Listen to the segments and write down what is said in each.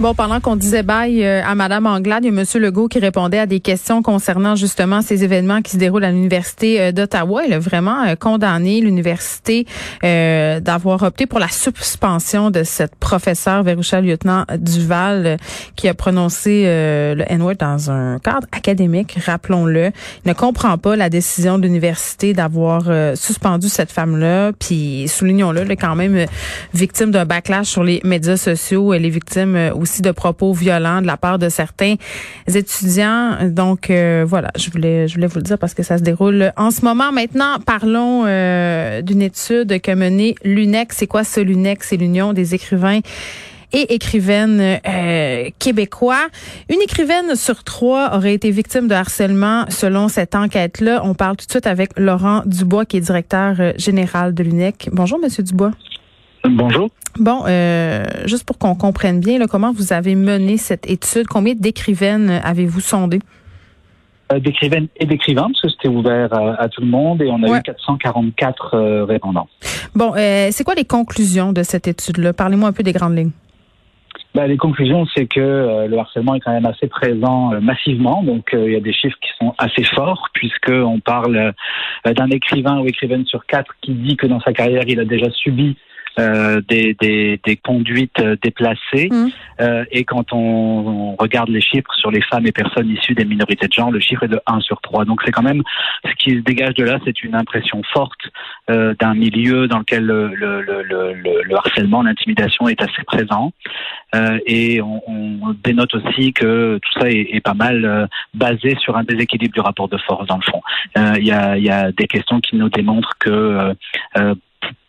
Bon, pendant qu'on disait bye euh, à Madame Anglade, il y a Monsieur Legault qui répondait à des questions concernant justement ces événements qui se déroulent à l'université euh, d'Ottawa. Il a vraiment euh, condamné l'université d'avoir opté pour la suspension de cette professeure Véroucha lieutenant Duval qui a prononcé le N-word dans un cadre académique, rappelons-le. Il ne comprend pas la décision de l'université d'avoir suspendu cette femme-là. Puis soulignons-le, elle est quand même victime d'un backlash sur les médias sociaux. Elle est victime aussi de propos violents de la part de certains étudiants. Donc euh, voilà, je voulais je voulais vous le dire parce que ça se déroule en ce moment. Maintenant, parlons euh, d'une étude que menée l'UNEX. C'est quoi ce l'UNEX C'est l'Union des écrivains et écrivaines euh, québécois. Une écrivaine sur trois aurait été victime de harcèlement selon cette enquête-là. On parle tout de suite avec Laurent Dubois, qui est directeur général de l'UNEC. Bonjour, Monsieur Dubois. Bonjour. Bon, euh, juste pour qu'on comprenne bien, là, comment vous avez mené cette étude, combien d'écrivaines avez-vous sondé? Euh, d'écrivaines et d'écrivains, parce que c'était ouvert à, tout le monde et on a eu 444 euh, répondants. Bon, c'est quoi les conclusions de cette étude-là? Parlez-moi un peu des grandes lignes. Ben, les conclusions, c'est que le harcèlement est quand même assez présent massivement. Donc, il y a des chiffres qui sont assez forts, puisqu'on parle d'un écrivain ou écrivaine sur quatre qui dit que dans sa carrière, il a déjà subi euh, des, des, des, conduites euh, déplacées. Mmh. Euh, et quand on, regarde les chiffres sur les femmes et personnes issues des minorités de genre, le chiffre est de 1 sur 3. Donc c'est quand même ce qui se dégage de là, c'est une impression forte euh, d'un milieu dans lequel le, le, le, le harcèlement, l'intimidation est assez présent. Euh, et on, on, dénote aussi que tout ça est, est pas mal basé sur un déséquilibre du rapport de force dans le fond. Il y, a, y, a, des questions qui nous démontrent que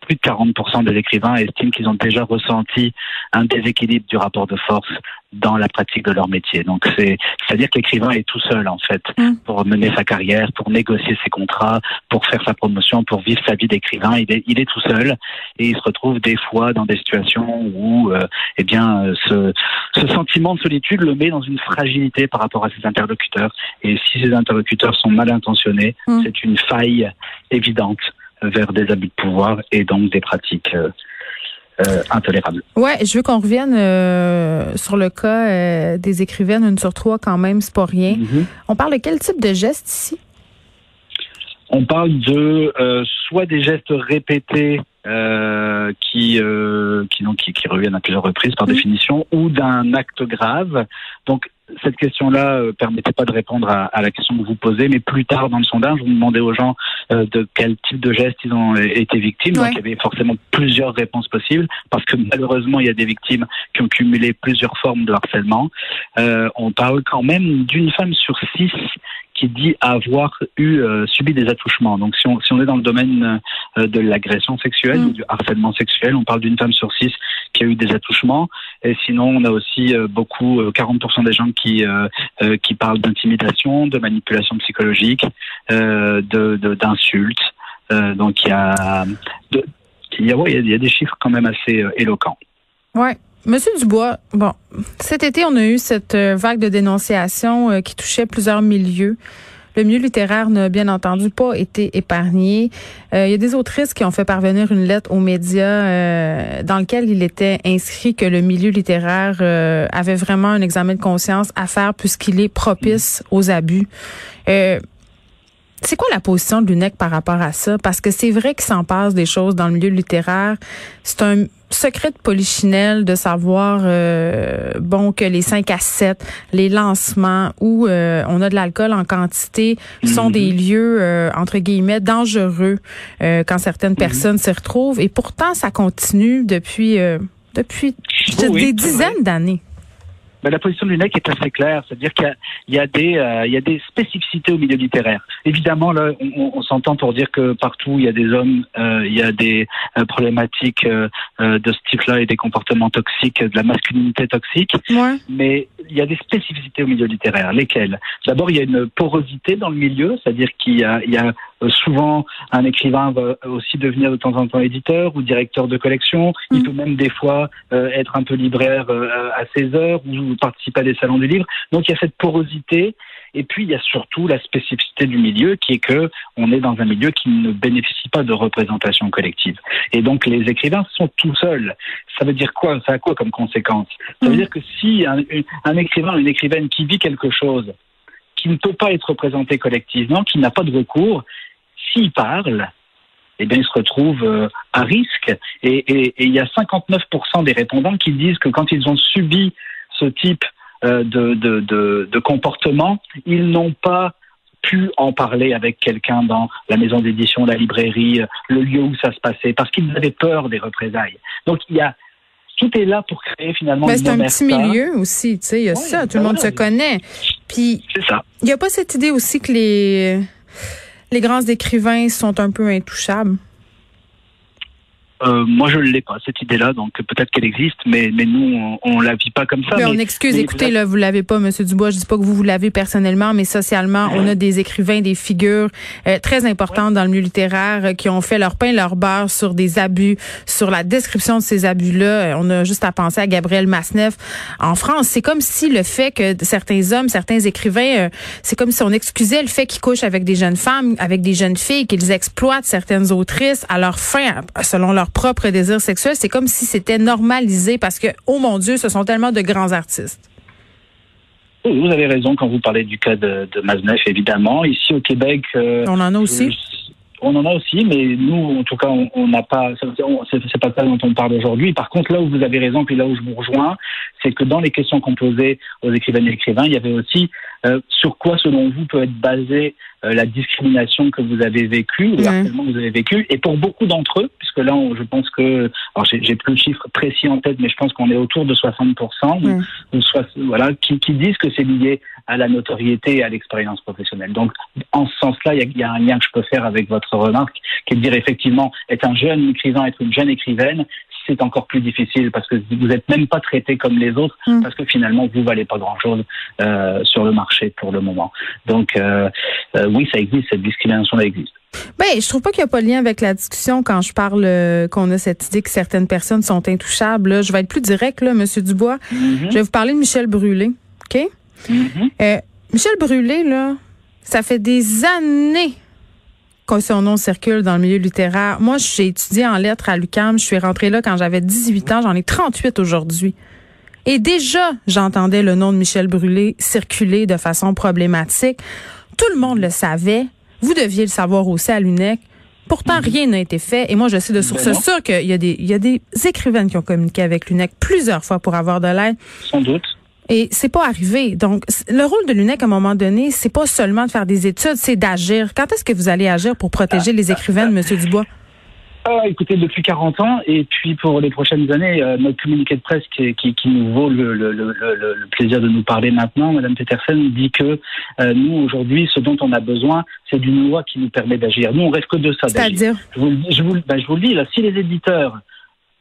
plus de 40% des écrivains estiment qu'ils ont déjà ressenti un déséquilibre du rapport de force dans la pratique de leur métier. Donc c'est c'est-à-dire que l'écrivain est tout seul en fait mm. pour mener sa carrière, pour négocier ses contrats, pour faire sa promotion, pour vivre sa vie d'écrivain. Il est il est tout seul et il se retrouve des fois dans des situations où euh, eh bien ce ce sentiment de solitude le met dans une fragilité par rapport à ses interlocuteurs. Et si ses interlocuteurs sont mal intentionnés, mm. c'est une faille évidente vers des abus de pouvoir et donc des pratiques euh, euh, intolérables. Ouais, je veux qu'on revienne euh, sur le cas des écrivaines, une sur trois quand même, c'est pas rien. Mm-hmm. On parle de quel type de gestes ici? On parle de soit des gestes répétés qui, qui, donc, qui, reviennent à plusieurs reprises par mm-hmm. définition, ou d'un acte grave. Donc cette question-là euh, permettait pas de répondre à, à, la question que vous posez, mais plus tard dans le sondage, vous demandez aux gens euh, de quel type de geste ils ont été victimes. Donc il y avait forcément plusieurs réponses possibles, parce que malheureusement il y a des victimes qui ont cumulé plusieurs formes de harcèlement. Euh, on parle quand même d'une femme sur six qui dit avoir eu euh, subi des attouchements. Donc si on, si on est dans le domaine euh, de l'agression sexuelle mm. ou du harcèlement sexuel, on parle d'une femme sur six qui a eu des attouchements. Et sinon, on a aussi euh, beaucoup, 40% des gens qui qui parlent d'intimidation, de manipulation psychologique, de d'insultes. donc il y a il y a, il y a des chiffres quand même assez éloquents. Ouais. Monsieur Dubois, bon, cet été, on a eu cette euh, vague de dénonciation euh, qui touchait plusieurs milieux. Le milieu littéraire n'a bien entendu pas été épargné. Euh, il y a des autrices qui ont fait parvenir une lettre aux médias dans lequel il était inscrit que le milieu littéraire avait vraiment un examen de conscience à faire puisqu'il est propice aux abus. C'est quoi la position de l'UNEC par rapport à ça? Parce que c'est vrai qu'il s'en passe des choses dans le milieu littéraire. C'est un secret de polichinelle de savoir euh, bon que les 5 à 7, les lancements où euh, on a de l'alcool en quantité sont des mhm. lieux euh, entre guillemets dangereux quand certaines mhm. personnes s'y retrouvent et pourtant ça continue depuis depuis des dizaines d'années. Ben, la position de l'UNEC est assez claire, c'est-à-dire qu'il y, a des euh, y a des spécificités au milieu littéraire. Évidemment, là, on, on s'entend pour dire que partout il y a des hommes, euh, il y a des euh, problématiques de ce type-là et des comportements toxiques, de la masculinité toxique. Ouais. Mais il y a des spécificités au milieu littéraire. Lesquelles? D'abord, il y a une porosité dans le milieu, c'est-à-dire qu'il y a, il y a souvent un écrivain va aussi devenir de temps en temps éditeur ou directeur de collection. Il mm. peut même des fois être un peu libraire à ses heures ou participer à des salons du livre. Donc il y a cette porosité. Et puis il y a surtout la spécificité du milieu qui est que on est dans un milieu qui ne bénéficie pas de représentation collective. Et donc les écrivains sont tout seuls. Ça veut dire quoi? Ça a quoi comme conséquence? Ça veut mmh. dire que si un, un écrivain, une écrivaine qui vit quelque chose, qui ne peut pas être représenté collectivement, qui n'a pas de recours, s'il parle, eh bien, il se retrouve euh, à risque. Et, et, et, il y a 59% des répondants qui disent que quand ils ont subi ce type euh, de, de, de, de comportement, ils n'ont pas pu en parler avec quelqu'un dans la maison d'édition, la librairie, euh, le lieu où ça se passait, parce qu'ils avaient peur des représailles. Donc il y a tout est là pour créer finalement. Mais c'est un petit milieu aussi, tu sais, il y a ça, tout le monde se connaît. Puis il n'y a pas cette idée aussi que les les grands écrivains sont un peu intouchables? Euh, moi, je ne l'ai pas, cette idée-là, donc peut-être qu'elle existe, mais, mais nous, on ne la vit pas comme ça. Mais, on excuse, écoutez, là, vous l'avez pas, Monsieur Dubois, je dis pas que vous, vous l'avez personnellement, mais socialement, on a des écrivains, des figures euh, très importantes dans le milieu littéraire euh, qui ont fait leur pain, leur beurre sur des abus, sur la description de ces abus-là. On a juste à penser à Gabriel Masneff en France. C'est comme si le fait que certains hommes, certains écrivains, c'est comme si on excusait le fait qu'ils couchent avec des jeunes femmes, avec des jeunes filles, qu'ils exploitent certaines autrices à leur fin, selon leur propre désir sexuel, c'est comme si c'était normalisé parce que, oh mon Dieu, ce sont tellement de grands artistes. Vous avez raison quand vous parlez du cas de, de évidemment. Ici au Québec, euh, on en a aussi. On en a aussi, mais nous, en tout cas, on n'a pas. C'est pas ça dont on parle aujourd'hui. Par contre, là où vous avez raison, puis là où je vous rejoins, c'est que dans les questions qu'on posait aux écrivaines et écrivains, il y avait aussi euh, sur quoi, selon vous, peut être basée euh, la discrimination que vous avez vécue, le harcèlement que vous avez vécu. Et pour beaucoup d'entre eux, puisque là, je pense que, alors j'ai plus le chiffre précis en tête, mais je pense qu'on est autour de 60%, ou, soit, voilà, qui, qui disent que c'est lié à la notoriété et à l'expérience professionnelle. Donc, en ce sens-là, il y, y, a un lien que je peux faire avec votre remarque, qui est de dire effectivement, être un jeune écrivain, être une jeune écrivaine, c'est encore plus difficile parce que vous n'êtes même pas traité comme les autres mm. parce que finalement vous valez pas grand chose euh, sur le marché pour le moment. Donc euh, euh, oui, ça existe, cette discrimination-là existe. Ben, je trouve pas qu'il y a pas de lien avec la discussion quand je parle euh, qu'on a cette idée que certaines personnes sont intouchables. Là. Je vais être plus direct, là, Monsieur Dubois. Mm-hmm. Je vais vous parler de Michel Brûlé, ok? Mm-hmm. euh, Michel Brûlé, là, ça fait des années quand son nom circule dans le milieu littéraire. Moi, j'ai étudié en lettres à l'UQAM. Je suis rentrée là quand j'avais 18 ans. J'en ai 38 aujourd'hui. Et déjà, j'entendais le nom de Michel Brûlé circuler de façon problématique. Tout le monde le savait. Vous deviez le savoir aussi à l'UNEC. Pourtant, mhm. rien n'a été fait. Et moi, je sais de source ben sûre qu'il y a des, il y a des écrivaines qui ont communiqué avec l'UNEC plusieurs fois pour avoir de l'aide. Sans doute. Et c'est pas arrivé. Donc, le rôle de l'UNEC à un moment donné, c'est pas seulement de faire des études, c'est d'agir. Quand est-ce que vous allez agir pour protéger les écrivains, Monsieur Dubois? Ah, écoutez, depuis 40 ans, et puis pour les prochaines années, euh, notre communiqué de presse qui, qui, qui nous vaut le, le, le, le, plaisir de nous parler maintenant, Madame Petersen dit que euh, nous, aujourd'hui, ce dont on a besoin, c'est d'une loi qui nous permet d'agir. Nous, on rêve que de ça. C'est-à-dire je vous, je, vous, ben, je vous le dis, là, si les éditeurs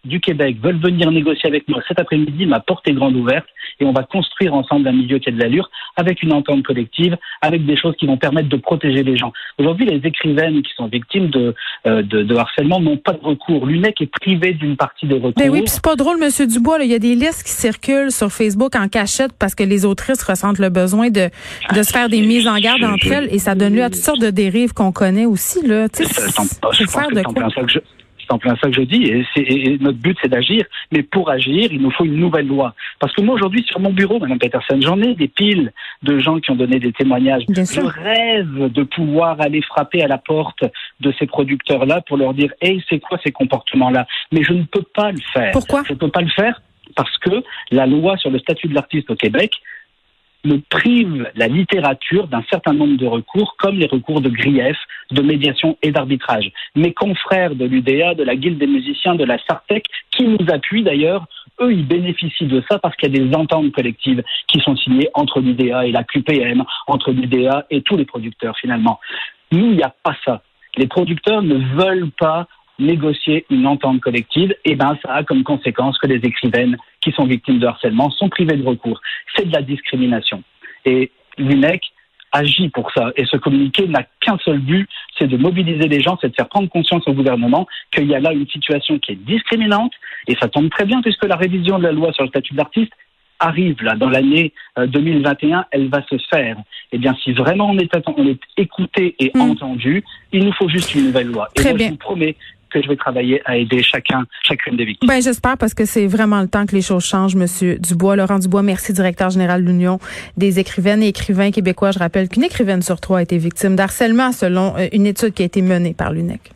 du Québec veulent venir négocier avec moi cet après-midi, ma porte est grande ouverte et on va construire ensemble un milieu qui a de l'allure avec une entente collective, avec des choses qui vont permettre de protéger les gens. Aujourd'hui, les écrivaines qui sont victimes de, euh, de, de, harcèlement n'ont pas de recours. L'UNEC est privé d'une partie des recours. Mais oui, c'est pas drôle, Monsieur Dubois. Il y a des listes qui circulent sur Facebook en cachette parce que les autrices ressentent le besoin de, de se faire des mises en garde entre elles et ça donne lieu à toutes sortes de dérives qu'on connaît aussi. Là. C'est faire de quoi? C'est en plein ça que je dis. Et, notre but, c'est d'agir. Mais pour agir, il nous faut une nouvelle loi. Parce que moi, aujourd'hui, sur mon bureau, Mme Peterson, j'en ai des piles de gens qui ont donné des témoignages. je rêve de pouvoir aller frapper à la porte de ces producteurs-là pour leur dire, hey, c'est quoi ces comportements-là? Mais je ne peux pas le faire. Pourquoi? Je ne peux pas le faire parce que la loi sur le statut de l'artiste au Québec ne prive la littérature d'un certain nombre de recours, comme les recours de grief, de médiation et d'arbitrage. Mes confrères de l'UDA, de la Guilde des musiciens, de la Sartec, qui nous appuient d'ailleurs, eux, ils bénéficient de ça parce qu'il y a des ententes collectives qui sont signées entre l'UDA et la QPM, entre l'UDA et tous les producteurs finalement. Nous, il n'y a pas ça. Les producteurs ne veulent pas négocier une entente collective, et ben ça a comme conséquence que les écrivaines qui sont victimes de harcèlement sont privées de recours. C'est de la discrimination. Et l'UNEC agit pour ça. Et ce communiqué n'a qu'un seul but, c'est de mobiliser les gens, c'est de faire prendre conscience au gouvernement qu'il y a là une situation qui est discriminante, et ça tombe très bien puisque la révision de la loi sur le statut d'artiste arrive là dans l'année 2021, euh, elle va se faire. Eh bien, si vraiment on est, on est écouté et hmm. entendu, il nous faut juste une nouvelle loi. Très et moi, bien. je vous promets je vais travailler à aider chacun, chacune des victimes. Ben, j'espère parce que c'est vraiment le temps que les choses changent, Monsieur Dubois. Laurent Dubois, merci, directeur général de l'Union des écrivaines et écrivains québécois. Je rappelle qu'une écrivaine sur trois a été victime d'harcèlement selon euh, une étude qui a été menée par l'UNEC.